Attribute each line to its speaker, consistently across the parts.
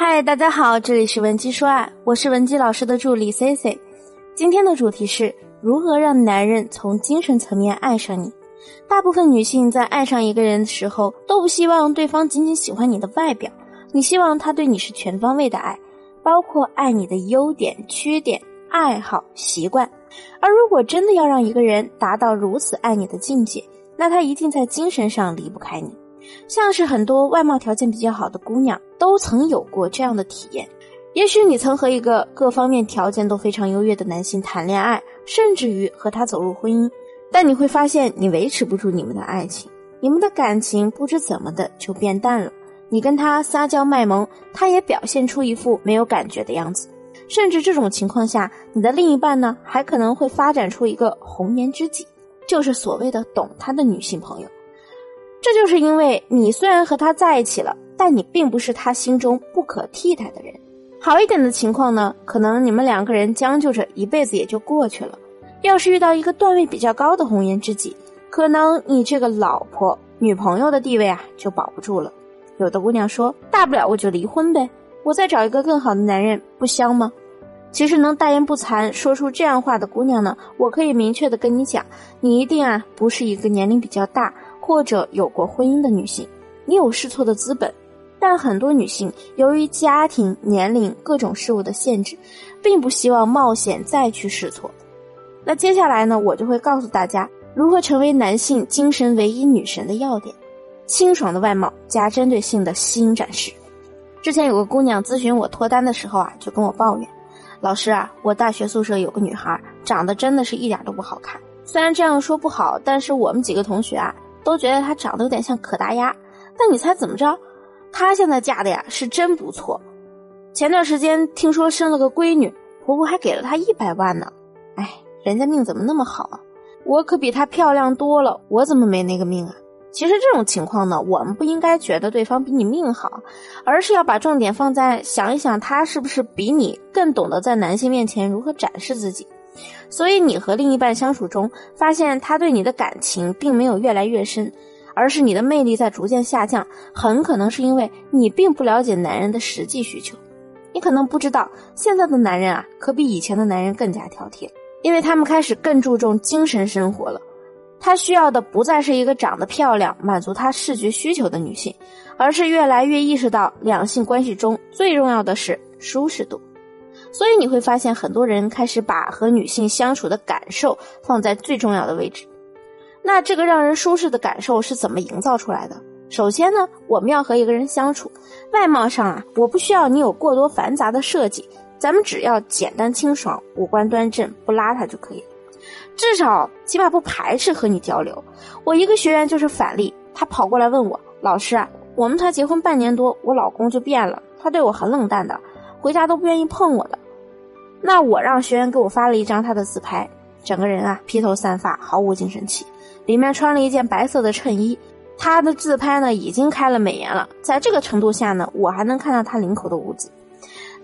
Speaker 1: 嗨，大家好，这里是文姬说爱，我是文姬老师的助理 C C。今天的主题是如何让男人从精神层面爱上你。大部分女性在爱上一个人的时候，都不希望对方仅仅喜欢你的外表，你希望他对你是全方位的爱，包括爱你的优点、缺点、爱好、习惯。而如果真的要让一个人达到如此爱你的境界，那他一定在精神上离不开你。像是很多外貌条件比较好的姑娘都曾有过这样的体验。也许你曾和一个各方面条件都非常优越的男性谈恋爱，甚至于和他走入婚姻。但你会发现，你维持不住你们的爱情，你们的感情不知怎么的就变淡了。你跟他撒娇卖萌，他也表现出一副没有感觉的样子。甚至这种情况下，你的另一半呢，还可能会发展出一个红颜知己，就是所谓的懂他的女性朋友。这就是因为你虽然和他在一起了，但你并不是他心中不可替代的人。好一点的情况呢，可能你们两个人将就着一辈子也就过去了。要是遇到一个段位比较高的红颜知己，可能你这个老婆、女朋友的地位啊就保不住了。有的姑娘说：“大不了我就离婚呗，我再找一个更好的男人，不香吗？”其实能大言不惭说出这样话的姑娘呢，我可以明确的跟你讲，你一定啊不是一个年龄比较大或者有过婚姻的女性，你有试错的资本。但很多女性由于家庭、年龄各种事物的限制，并不希望冒险再去试错。那接下来呢，我就会告诉大家如何成为男性精神唯一女神的要点：清爽的外貌加针对性的吸引展示。之前有个姑娘咨询我脱单的时候啊，就跟我抱怨：“老师啊，我大学宿舍有个女孩，长得真的是一点都不好看。虽然这样说不好，但是我们几个同学啊，都觉得她长得有点像可达鸭。但你猜怎么着？她现在嫁的呀是真不错。前段时间听说生了个闺女，婆婆还给了她一百万呢。哎。”人家命怎么那么好啊？我可比她漂亮多了，我怎么没那个命啊？其实这种情况呢，我们不应该觉得对方比你命好，而是要把重点放在想一想他是不是比你更懂得在男性面前如何展示自己。所以你和另一半相处中，发现他对你的感情并没有越来越深，而是你的魅力在逐渐下降，很可能是因为你并不了解男人的实际需求。你可能不知道，现在的男人啊，可比以前的男人更加挑剔。因为他们开始更注重精神生活了，他需要的不再是一个长得漂亮、满足他视觉需求的女性，而是越来越意识到两性关系中最重要的是舒适度。所以你会发现，很多人开始把和女性相处的感受放在最重要的位置。那这个让人舒适的感受是怎么营造出来的？首先呢，我们要和一个人相处，外貌上啊，我不需要你有过多繁杂的设计。咱们只要简单清爽、五官端正、不邋遢就可以，至少起码不排斥和你交流。我一个学员就是反例，他跑过来问我：“老师啊，我们才结婚半年多，我老公就变了，他对我很冷淡的，回家都不愿意碰我的。”那我让学员给我发了一张他的自拍，整个人啊披头散发，毫无精神气，里面穿了一件白色的衬衣。他的自拍呢已经开了美颜了，在这个程度下呢，我还能看到他领口的污渍。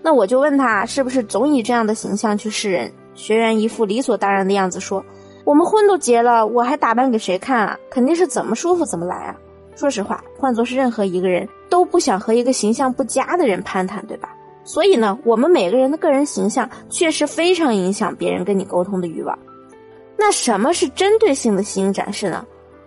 Speaker 1: 那我就问他是不是总以这样的形象去示人？学员一副理所当然的样子说：“我们婚都结了，我还打扮给谁看啊？肯定是怎么舒服怎么来啊！”说实话，换做是任何一个人都不想和一个形象不佳的人攀谈，对吧？所以呢，我们每个人的个人形象确实非常影响别人跟你沟通的欲望。那什么是针对性的吸引展示呢？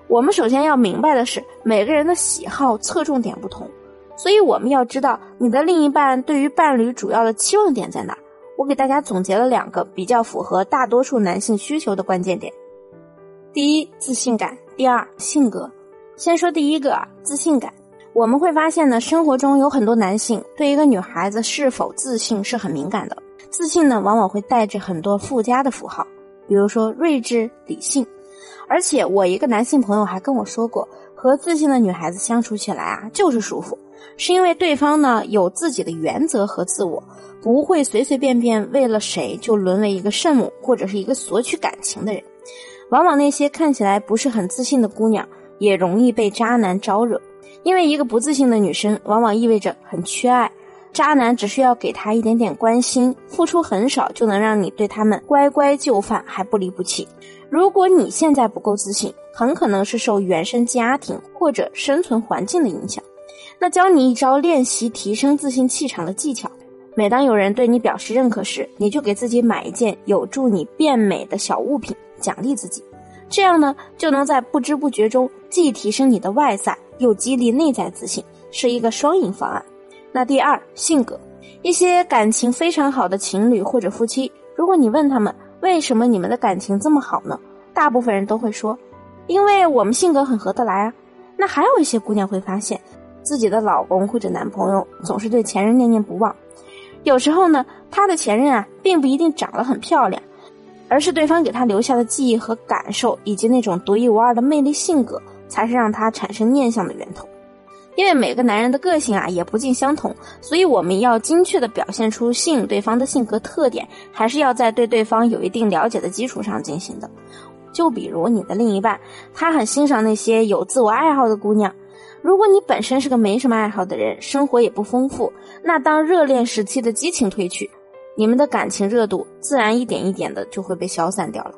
Speaker 1: 我们首先要明白的是，每个人的喜好侧重点不同。所以我们要知道你的另一半对于伴侣主要的期望点在哪。我给大家总结了两个比较符合大多数男性需求的关键点：第一，自信感；第二，性格。先说第一个啊，自信感。我们会发现呢，生活中有很多男性对一个女孩子是否自信是很敏感的。自信呢，往往会带着很多附加的符号，比如说睿智、理性。而且我一个男性朋友还跟我说过，和自信的女孩子相处起来啊，就是舒服。是因为对方呢有自己的原则和自我，不会随随便便为了谁就沦为一个圣母或者是一个索取感情的人。往往那些看起来不是很自信的姑娘，也容易被渣男招惹，因为一个不自信的女生往往意味着很缺爱。渣男只需要给她一点点关心，付出很少就能让你对他们乖乖就范，还不离不弃。如果你现在不够自信，很可能是受原生家庭或者生存环境的影响。那教你一招练习提升自信气场的技巧。每当有人对你表示认可时，你就给自己买一件有助你变美的小物品，奖励自己。这样呢，就能在不知不觉中既提升你的外在，又激励内在自信，是一个双赢方案。那第二，性格，一些感情非常好的情侣或者夫妻，如果你问他们为什么你们的感情这么好呢？大部分人都会说，因为我们性格很合得来啊。那还有一些姑娘会发现，自己的老公或者男朋友总是对前任念念不忘。有时候呢，他的前任啊，并不一定长得很漂亮，而是对方给他留下的记忆和感受，以及那种独一无二的魅力性格，才是让他产生念想的源头。因为每个男人的个性啊也不尽相同，所以我们要精确的表现出吸引对方的性格特点，还是要在对对方有一定了解的基础上进行的。就比如你的另一半，他很欣赏那些有自我爱好的姑娘。如果你本身是个没什么爱好的人，生活也不丰富，那当热恋时期的激情褪去，你们的感情热度自然一点一点的就会被消散掉了。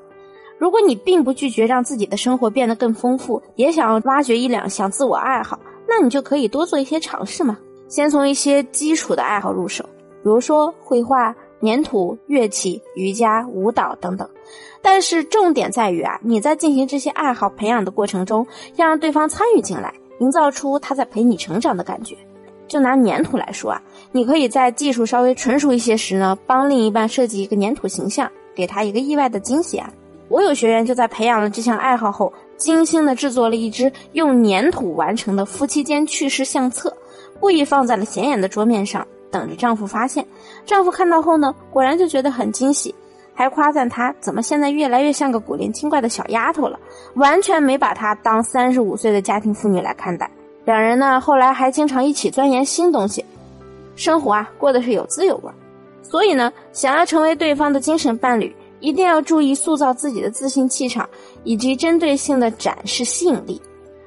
Speaker 1: 如果你并不拒绝让自己的生活变得更丰富，也想要挖掘一两项自我爱好，那你就可以多做一些尝试嘛。先从一些基础的爱好入手，比如说绘画、粘土、乐器、瑜伽、舞蹈等等。但是重点在于啊，你在进行这些爱好培养的过程中，要让对方参与进来。营造出他在陪你成长的感觉。就拿粘土来说啊，你可以在技术稍微纯熟一些时呢，帮另一半设计一个粘土形象，给他一个意外的惊喜啊。我有学员就在培养了这项爱好后，精心的制作了一只用粘土完成的夫妻间趣事相册，故意放在了显眼的桌面上，等着丈夫发现。丈夫看到后呢，果然就觉得很惊喜。还夸赞她怎么现在越来越像个古灵精怪的小丫头了，完全没把她当三十五岁的家庭妇女来看待。两人呢后来还经常一起钻研新东西，生活啊过得是有滋有味。所以呢，想要成为对方的精神伴侣，一定要注意塑造自己的自信气场，以及针对性的展示吸引力。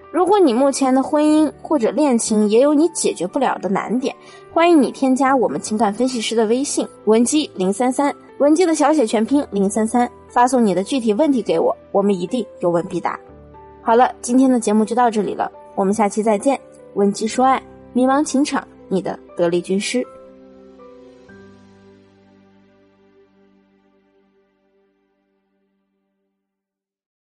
Speaker 1: 如果你目前的婚姻或者恋情也有你解决不了的难点，欢迎你添加我们情感分析师的微信文姬零三三。文姬的小写全拼零三三，发送你的具体问题给我，我们一定有问必答。好了，今天的节目就到这里了，我们下期再见。问鸡说爱，迷茫情场，你的得力军师。